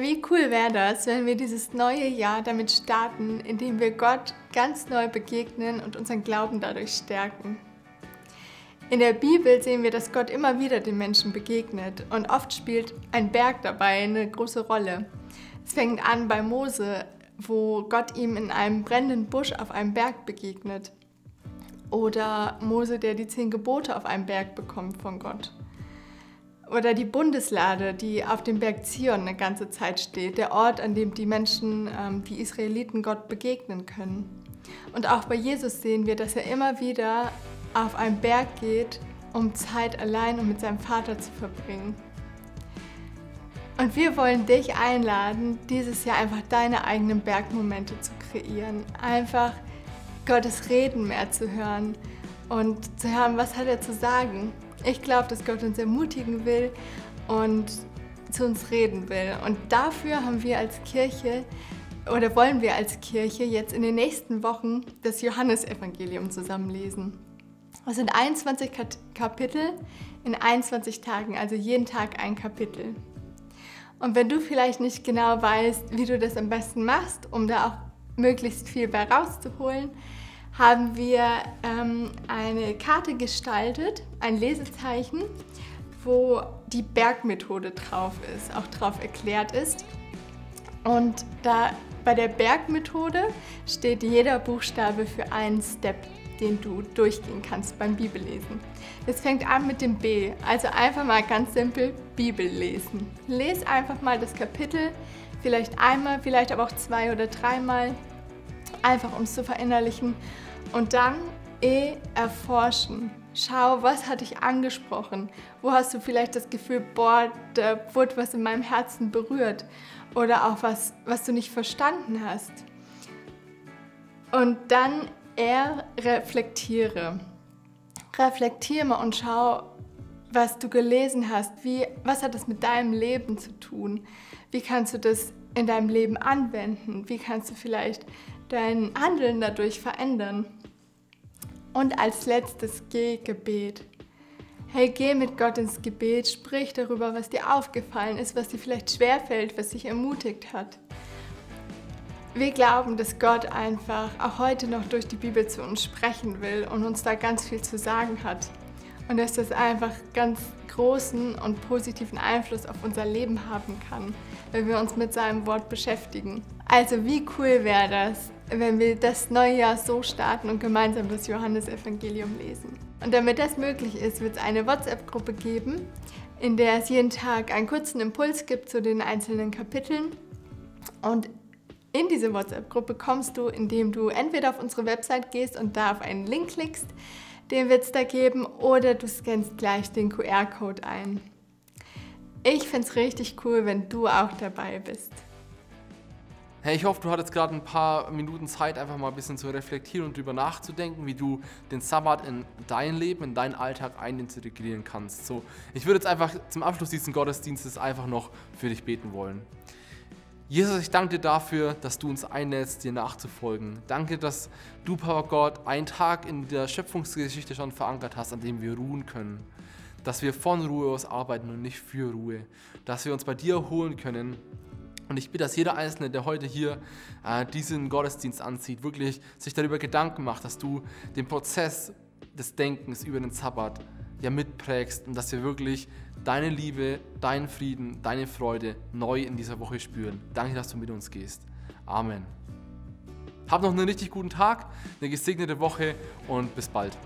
Wie cool wäre das, wenn wir dieses neue Jahr damit starten, indem wir Gott ganz neu begegnen und unseren Glauben dadurch stärken. In der Bibel sehen wir, dass Gott immer wieder den Menschen begegnet und oft spielt ein Berg dabei eine große Rolle. Es fängt an bei Mose, wo Gott ihm in einem brennenden Busch auf einem Berg begegnet. Oder Mose, der die zehn Gebote auf einem Berg bekommt von Gott. Oder die Bundeslade, die auf dem Berg Zion eine ganze Zeit steht, der Ort, an dem die Menschen, ähm, die Israeliten Gott begegnen können. Und auch bei Jesus sehen wir, dass er immer wieder auf einen Berg geht, um Zeit allein und mit seinem Vater zu verbringen. Und wir wollen dich einladen, dieses Jahr einfach deine eigenen Bergmomente zu kreieren. Einfach Gottes Reden mehr zu hören und zu hören, was hat er zu sagen. Ich glaube, dass Gott uns ermutigen will und zu uns reden will. Und dafür haben wir als Kirche oder wollen wir als Kirche jetzt in den nächsten Wochen das Johannesevangelium zusammenlesen. Es sind 21 Kapitel in 21 Tagen, also jeden Tag ein Kapitel. Und wenn du vielleicht nicht genau weißt, wie du das am besten machst, um da auch möglichst viel bei rauszuholen, haben wir ähm, eine Karte gestaltet, ein Lesezeichen, wo die Bergmethode drauf ist, auch drauf erklärt ist. Und da bei der Bergmethode steht jeder Buchstabe für einen Step, den du durchgehen kannst beim Bibellesen. Es fängt an mit dem B, also einfach mal ganz simpel Bibel lesen. Lies einfach mal das Kapitel, vielleicht einmal, vielleicht aber auch zwei oder dreimal, einfach um es zu verinnerlichen und dann E erforschen. Schau, was hat dich angesprochen? Wo hast du vielleicht das Gefühl, boah, da wurde was in meinem Herzen berührt? Oder auch was, was du nicht verstanden hast. Und dann R reflektiere. Reflektiere mal und schau, was du gelesen hast. Wie, was hat das mit deinem Leben zu tun? Wie kannst du das in deinem Leben anwenden? Wie kannst du vielleicht dein Handeln dadurch verändern? Und als letztes geh Gebet. Hey, geh mit Gott ins Gebet, sprich darüber, was dir aufgefallen ist, was dir vielleicht schwerfällt, was dich ermutigt hat. Wir glauben, dass Gott einfach auch heute noch durch die Bibel zu uns sprechen will und uns da ganz viel zu sagen hat. Und dass das einfach ganz großen und positiven Einfluss auf unser Leben haben kann, wenn wir uns mit seinem Wort beschäftigen. Also wie cool wäre das, wenn wir das neue Jahr so starten und gemeinsam das Johannesevangelium lesen. Und damit das möglich ist, wird es eine WhatsApp-Gruppe geben, in der es jeden Tag einen kurzen Impuls gibt zu den einzelnen Kapiteln. Und in diese WhatsApp-Gruppe kommst du, indem du entweder auf unsere Website gehst und da auf einen Link klickst, den wird es da geben, oder du scannst gleich den QR-Code ein. Ich finde es richtig cool, wenn du auch dabei bist. Hey, ich hoffe, du hattest gerade ein paar Minuten Zeit, einfach mal ein bisschen zu reflektieren und darüber nachzudenken, wie du den Sabbat in dein Leben, in deinen Alltag einintegrieren kannst. So, ich würde jetzt einfach zum Abschluss dieses Gottesdienstes einfach noch für dich beten wollen. Jesus, ich danke dir dafür, dass du uns einlädst, dir nachzufolgen. Danke, dass du, Papa Gott, einen Tag in der Schöpfungsgeschichte schon verankert hast, an dem wir ruhen können. Dass wir von Ruhe aus arbeiten und nicht für Ruhe. Dass wir uns bei dir erholen können und ich bitte, dass jeder Einzelne, der heute hier äh, diesen Gottesdienst anzieht, wirklich sich darüber Gedanken macht, dass du den Prozess des Denkens über den Sabbat ja mitprägst und dass wir wirklich deine Liebe, deinen Frieden, deine Freude neu in dieser Woche spüren. Danke, dass du mit uns gehst. Amen. Hab noch einen richtig guten Tag, eine gesegnete Woche und bis bald.